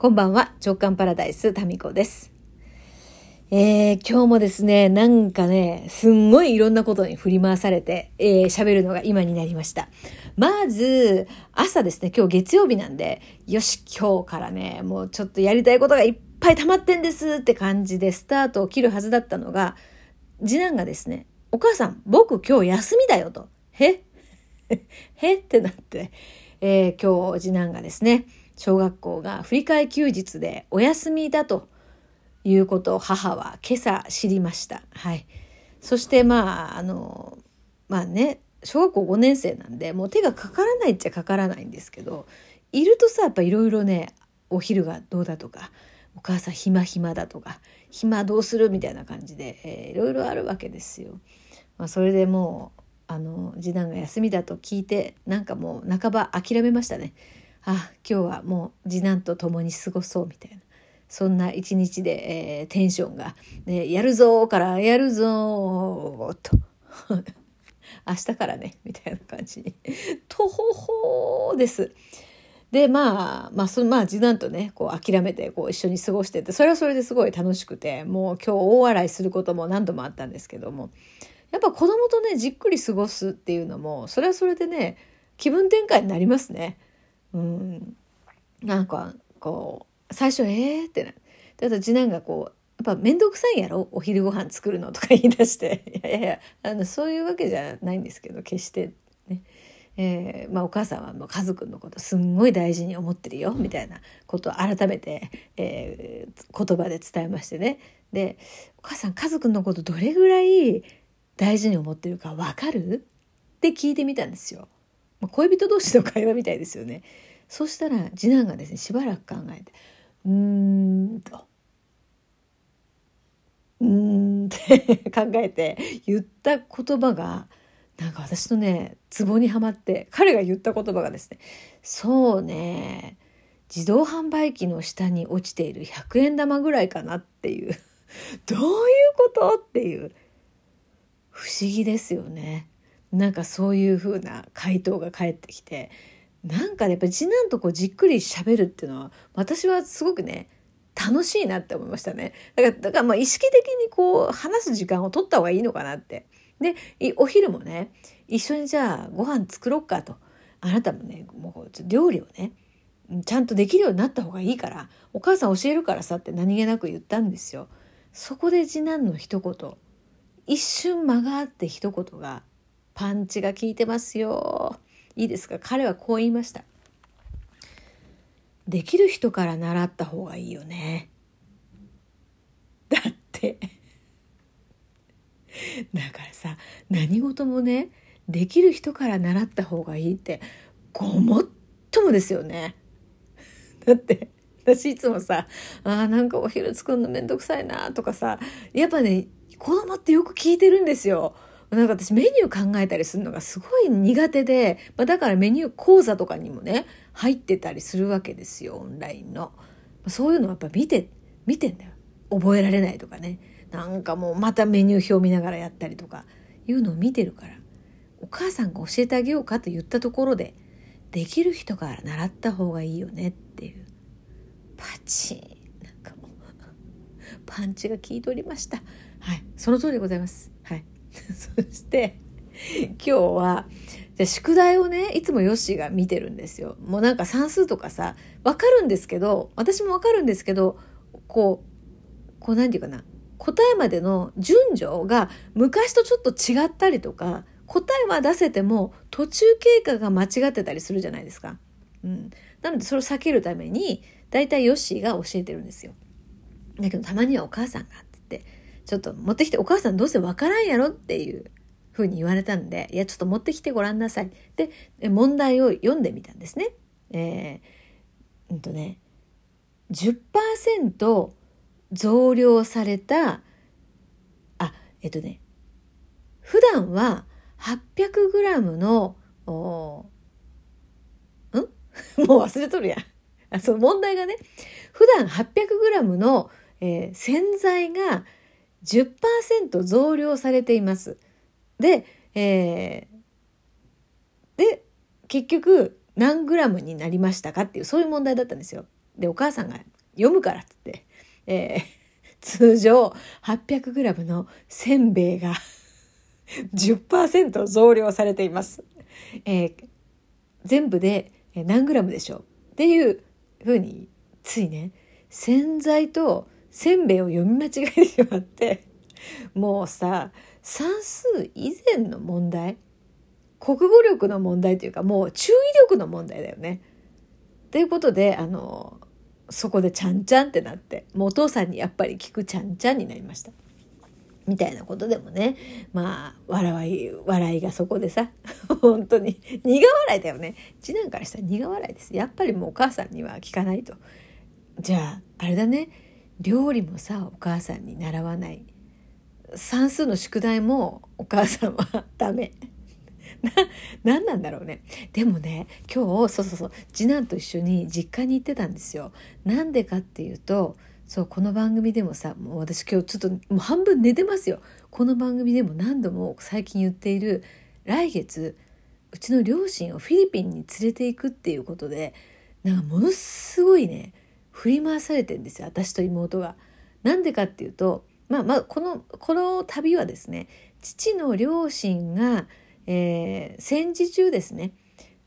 こんばんは、直感パラダイス、タミコです。えー、今日もですね、なんかね、すんごいいろんなことに振り回されて、えー、喋るのが今になりました。まず、朝ですね、今日月曜日なんで、よし、今日からね、もうちょっとやりたいことがいっぱい溜まってんですって感じでスタートを切るはずだったのが、次男がですね、お母さん、僕今日休みだよと。へ？へ？ってなって、えー、今日次男がですね、小学校が振り替え休日でお休みだということを母は今朝知りました。はい。そしてまあ、あの、まあね、小学校5年生なんで、もう手がかからないっちゃかからないんですけど、いるとさ、やっぱいろいろね、お昼がどうだとか、お母さん暇暇だとか、暇どうするみたいな感じで、いろいろあるわけですよ。まあ、それでもう、あの、次男が休みだと聞いて、なんかもう半ば諦めましたね。あ今日はもう次男と共に過ごそうみたいなそんな一日で、えー、テンションが、ね、やるぞからやるぞと 明日からねみたいな感じに とほほです。でまあまあそまあ次男とねこう諦めてこう一緒に過ごしててそれはそれですごい楽しくてもう今日大笑いすることも何度もあったんですけどもやっぱ子供とねじっくり過ごすっていうのもそれはそれでね気分転換になりますね。うん、なんかこう最初えーってなただ次男がこうやっぱ面倒くさいやろ？お昼ご飯作るのとか言い出して いやいやいやあのそういうわけじゃないんですけど決してね。えーまあ、お母さんはもう家族のことすんごい大事に思ってるよみたいなことを改めて、えー、言葉で伝えましてねで「お母さん家族のことどれぐらい大事に思ってるか分かる?」って聞いてみたんですよ。まあ、恋人同士の会話みたいですよね。そしたら次男がですねしばらく考えて「うーん」と「うーん」って 考えて言った言葉がなんか私のねツボにはまって彼が言った言葉がですね「そうね自動販売機の下に落ちている100円玉ぐらいかな」っていうどういうこと？っていう。不思議ですよね。なんかそういうふうな回答が返ってきてなんかねやっぱり次男とこうじっくり喋るっていうのは私はすごくね楽しいなって思いましたね。だからだからまあ意識的にこう話す時間を取った方がいいのかなって。でお昼もね一緒にじゃあご飯作ろっかと。あなたもねもう料理をねちゃんとできるようになった方がいいからお母さん教えるからさって何気なく言ったんですよ。そこで次男の一言一瞬間があって一言がパンチが効いてますよ。いいですか？彼はこう言いました。できる人から習った方がいいよね。だってだからさ、何事もね、できる人から習った方がいいって、ごもっともですよね。だって、私いつもさ、ああ、なんかお昼作るのめんどくさいなとかさ、やっぱね、子供ってよく聞いてるんですよ。なんか私メニュー考えたりするのがすごい苦手で、まあ、だからメニュー講座とかにもね入ってたりするわけですよオンラインの。そういうのやっぱ見て見てんだよ。覚えられないとかね。なんかもうまたメニュー表見ながらやったりとかいうのを見てるから。お母さんが教えてあげようかと言ったところでできる人から習った方がいいよねっていう。パチン。なんかもう パンチが効いておりました。はい。その通りでございます。はい。そして今日はじゃ宿題をねいつもヨッシーが見てるんですよ。もうなんか算数とかさ分かるんですけど私も分かるんですけどこうこう何て言うかな答えまでの順序が昔とちょっと違ったりとか答えは出せても途中経過が間違ってたりするじゃないですか。うん、なのでそれを避けるために大体ヨッシーが教えてるんですよ。だけどたまにはお母さんがちょっと持ってきてお母さんどうせわからんやろっていうふうに言われたんで、いや、ちょっと持ってきてごらんなさい。で、問題を読んでみたんですね。えー、うんとね、10%増量された、あ、えっとね、普段は 800g の、おん？もう忘れとるやん。あその問題がね、普段 800g の、えー、洗剤が10%増量されています。で、えー、で、結局何グラムになりましたかっていう、そういう問題だったんですよ。で、お母さんが読むからっつって、えー、通常 800g のせんべいが 10%増量されています。えー、全部で何グラムでしょうっていうふうについね洗剤とせんべいを読み間違えてしまってもうさ算数以前の問題国語力の問題というかもう注意力の問題だよね。ということであのそこでちゃんちゃんってなってもうお父さんにやっぱり聞くちゃんちゃんになりました。みたいなことでもねまあ笑い笑いがそこでさ 本当に苦笑いだよね次男からしたら苦笑いですやっぱりもうお母さんには聞かないとじゃああれだね料理もさお母さんに習わない算数の宿題もお母さんはダメ。な、何なんだろうね。でもね、今日、そうそうそう、次男と一緒に実家に行ってたんですよ。なんでかっていうと、そう、この番組でもさ、もう私今日ちょっともう半分寝てますよ。この番組でも何度も最近言っている、来月、うちの両親をフィリピンに連れて行くっていうことで、なんかものすごいね、振り回されてんですよ、私と妹が。なんでかっていうと、まあまあこのこの旅はですね父の両親が、えー、戦時中ですね、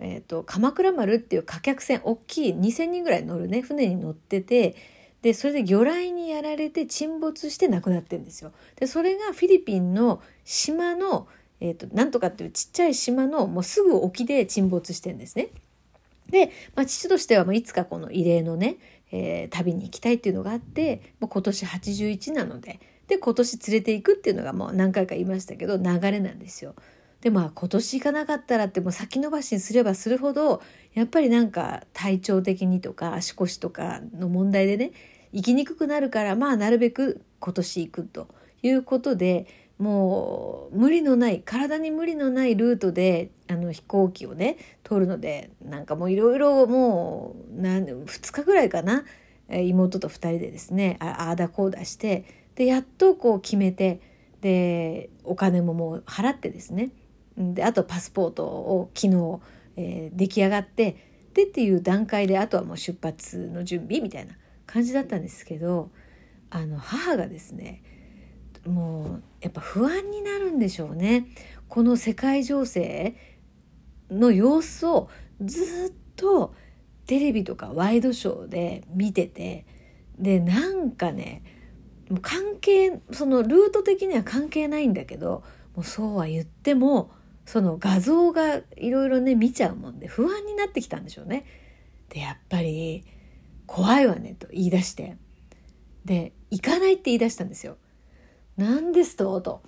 えーと、鎌倉丸っていう貨客船大きい2,000人ぐらい乗るね船に乗っててでそれで魚雷にやられて沈没して亡くなってるんですよ。でそれがフィリピンの島の、えーと、なんとかっていうちっちゃい島のもうすぐ沖で沈没してるんですね。で、まあ、父としてはもういつかこの慰霊のね、えー、旅に行きたいっていうのがあってもう今年81なのでで今年連れていくっていうのがもう何回か言いましたけど流れなんですよ。でまあ今年行かなかったらってもう先延ばしにすればするほどやっぱりなんか体調的にとか足腰とかの問題でね行きにくくなるからまあなるべく今年行くということでもう無理のない体に無理のないルートであの飛行機をね通るのでなんかもういろいろもう2日ぐらいかな妹と2人でですねああだこうだしてでやっとこう決めてでお金ももう払ってですね。であとパスポートを昨日、えー、出来上がってでっていう段階であとはもう出発の準備みたいな感じだったんですけどあの母がですねもうやっぱ不安になるんでしょうねこの世界情勢の様子をずっとテレビとかワイドショーで見ててでなんかね関係そのルート的には関係ないんだけどもうそうは言ってもその画像がいろいろね見ちゃうもんで不安になってきたんでしょうね。でやっぱり怖いわねと言い出してで行かないって言い出したんですよ。何ですと？と。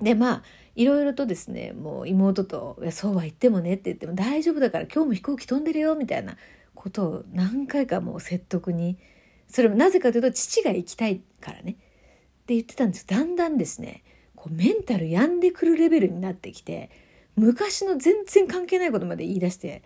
でまあいろいろとですねもう妹と「そうは言ってもね」って言っても「大丈夫だから今日も飛行機飛んでるよ」みたいなことを何回かもう説得にそれもなぜかというと父が行きたいからね。って言ってたんですだんだんですねこうメンタル病んでくるレベルになってきて昔の全然関係ないことまで言い出して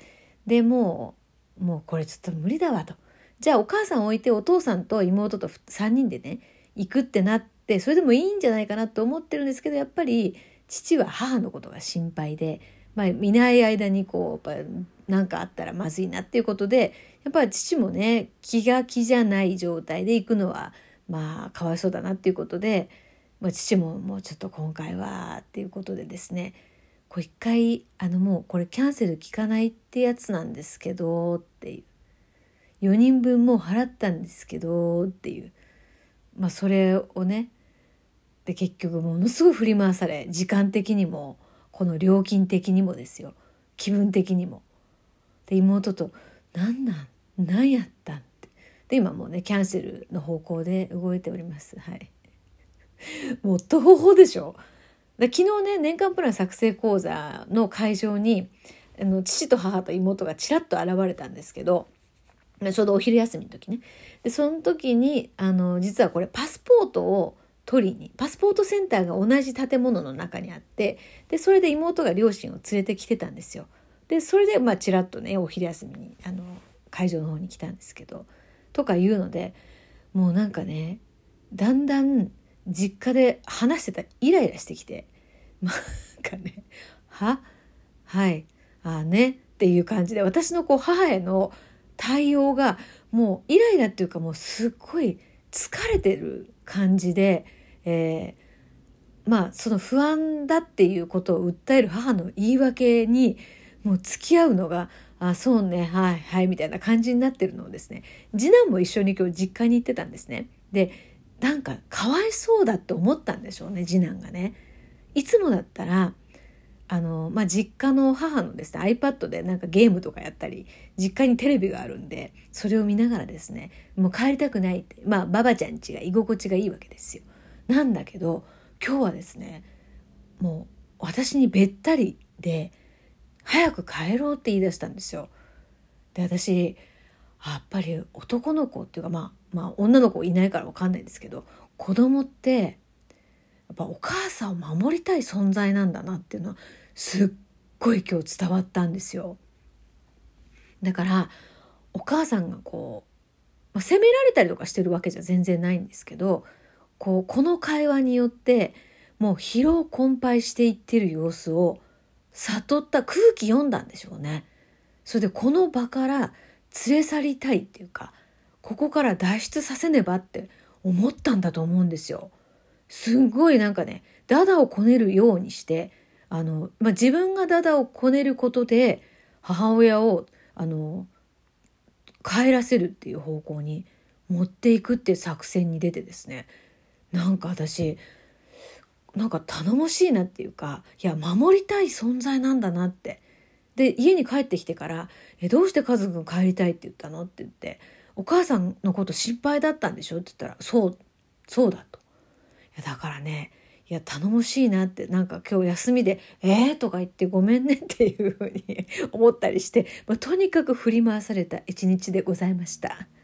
でもうもうこれちょっと無理だわと。じゃあお母さん置いてお父さんと妹と3人でね行くってなってそれでもいいんじゃないかなと思ってるんですけどやっぱり父は母のことが心配で、まあ、見ない間にこうやっぱ何かあったらまずいなっていうことでやっぱり父もね気が気じゃない状態で行くのはまあかわいそうだなっていうことで、まあ、父ももうちょっと今回はっていうことでですねこう一回あのもうこれキャンセル効かないってやつなんですけどっていう。4人分もう払ったんですけどっていう。まあそれをねで結局ものすごい振り回され時間的にもこの料金的にもですよ。気分的にも。で妹と「何なん？何やったん?」って。で今もうねキャンセルの方向で動いております。はい。もう徒歩でしょ？で昨日ね年間プラン作成講座の会場にあの父と母と妹がちらっと現れたんですけどちょうどお昼休みの時ね。でその時にあの実はこれパスポートを取りにパスポートセンターが同じ建物の中にあってでそれで妹が両親を連れてきてたんですよ。でそれでまあちらっとねお昼休みにあの会場の方に来たんですけどとか言うのでもうなんかねだんだん実家で話してたイライラしてきてなんかね「は？はい。ああね」っていう感じで私のこう母への対応がもうイライラっていうかもうすっごい疲れてる感じで、えー、まあその不安だっていうことを訴える母の言い訳にもう付き合うのがあそうねはいはいみたいな感じになってるのをですね次男も一緒に今日実家に行ってたんですね。でなんかかわいそうだって思ったんでしょうね次男がね。いつもだったらあの、まあ、実家の母のですね iPad でなんかゲームとかやったり実家にテレビがあるんでそれを見ながらですねもう帰りたくないってまあばばちゃんちが居心地がいいわけですよ。なんだけど今日はですねもう私にべったりで早く帰ろうって言い出したんですよ。で私やっぱり男の子っていうかまあまあ女の子いないから分かんないんですけど子供ってっぱお母さんを守りたい存在なんだなっていうのはすっごい今日伝わったんですよ。だからお母さんがこう、まあ、責められたりとかしてるわけじゃ全然ないんですけどこうこの会話によってもう疲労困憊していってる様子を悟った空気読んだんでしょうね。それでこの場から連れ去りたいっていうかここから脱出させねばって思ったんだと思うんですよ。すんごいなんかねダダをこねるようにしてあの、まあ、自分がダダをこねることで母親をあの帰らせるっていう方向に持っていくっていう作戦に出てですねなんか私なんか頼もしいなっていうかいや守りたい存在なんだなってで家に帰ってきてから「えどうしてカズくん帰りたいって言ったの?」って言って「お母さんのこと心配だったんでしょ?」って言ったら「そうそうだ」と。やだからねいや頼もしいなってなんか今日休みで「えー?」とか言ってごめんねっていうふうに思ったりして、まあ、とにかく振り回された一日でございました。